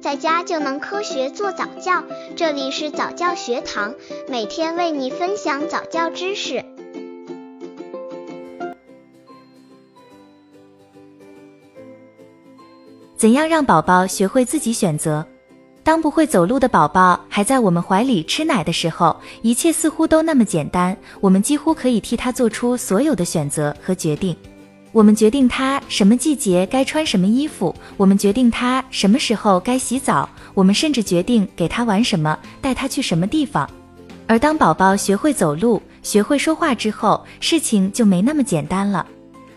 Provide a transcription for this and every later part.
在家就能科学做早教。这里是早教学堂，每天为你分享早教知识。怎样让宝宝学会自己选择？当不会走路的宝宝还在我们怀里吃奶的时候，一切似乎都那么简单，我们几乎可以替他做出所有的选择和决定。我们决定他什么季节该穿什么衣服，我们决定他什么时候该洗澡，我们甚至决定给他玩什么，带他去什么地方。而当宝宝学会走路、学会说话之后，事情就没那么简单了。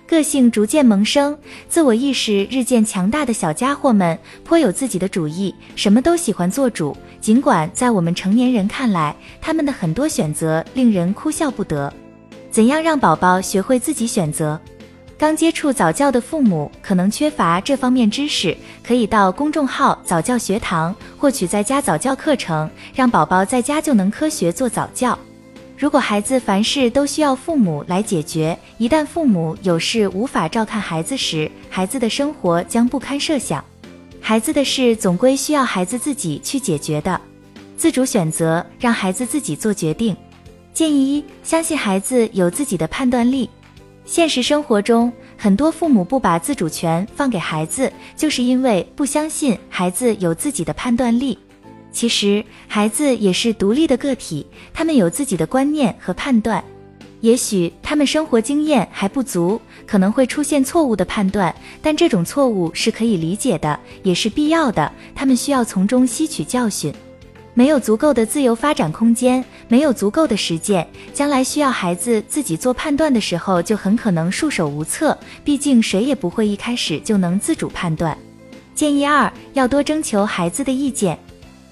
个性逐渐萌生，自我意识日渐强大的小家伙们颇有自己的主意，什么都喜欢做主。尽管在我们成年人看来，他们的很多选择令人哭笑不得。怎样让宝宝学会自己选择？刚接触早教的父母可能缺乏这方面知识，可以到公众号早教学堂获取在家早教课程，让宝宝在家就能科学做早教。如果孩子凡事都需要父母来解决，一旦父母有事无法照看孩子时，孩子的生活将不堪设想。孩子的事总归需要孩子自己去解决的，自主选择，让孩子自己做决定。建议一：相信孩子有自己的判断力。现实生活中，很多父母不把自主权放给孩子，就是因为不相信孩子有自己的判断力。其实，孩子也是独立的个体，他们有自己的观念和判断。也许他们生活经验还不足，可能会出现错误的判断，但这种错误是可以理解的，也是必要的。他们需要从中吸取教训。没有足够的自由发展空间，没有足够的实践，将来需要孩子自己做判断的时候，就很可能束手无策。毕竟谁也不会一开始就能自主判断。建议二，要多征求孩子的意见。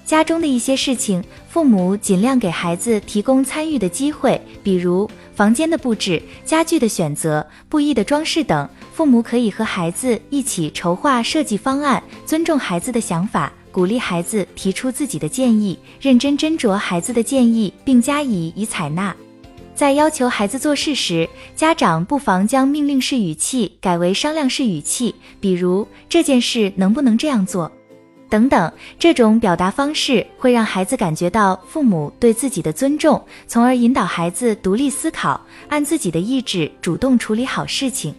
家中的一些事情，父母尽量给孩子提供参与的机会，比如房间的布置、家具的选择、布艺的装饰等，父母可以和孩子一起筹划设计方案，尊重孩子的想法。鼓励孩子提出自己的建议，认真斟酌孩子的建议，并加以以采纳。在要求孩子做事时，家长不妨将命令式语气改为商量式语气，比如这件事能不能这样做，等等。这种表达方式会让孩子感觉到父母对自己的尊重，从而引导孩子独立思考，按自己的意志主动处理好事情。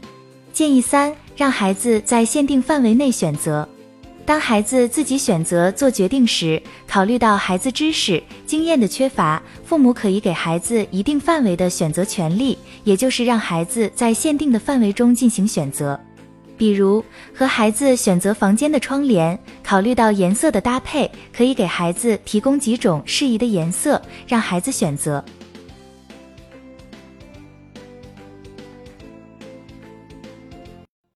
建议三，让孩子在限定范围内选择。当孩子自己选择做决定时，考虑到孩子知识经验的缺乏，父母可以给孩子一定范围的选择权利，也就是让孩子在限定的范围中进行选择。比如和孩子选择房间的窗帘，考虑到颜色的搭配，可以给孩子提供几种适宜的颜色，让孩子选择。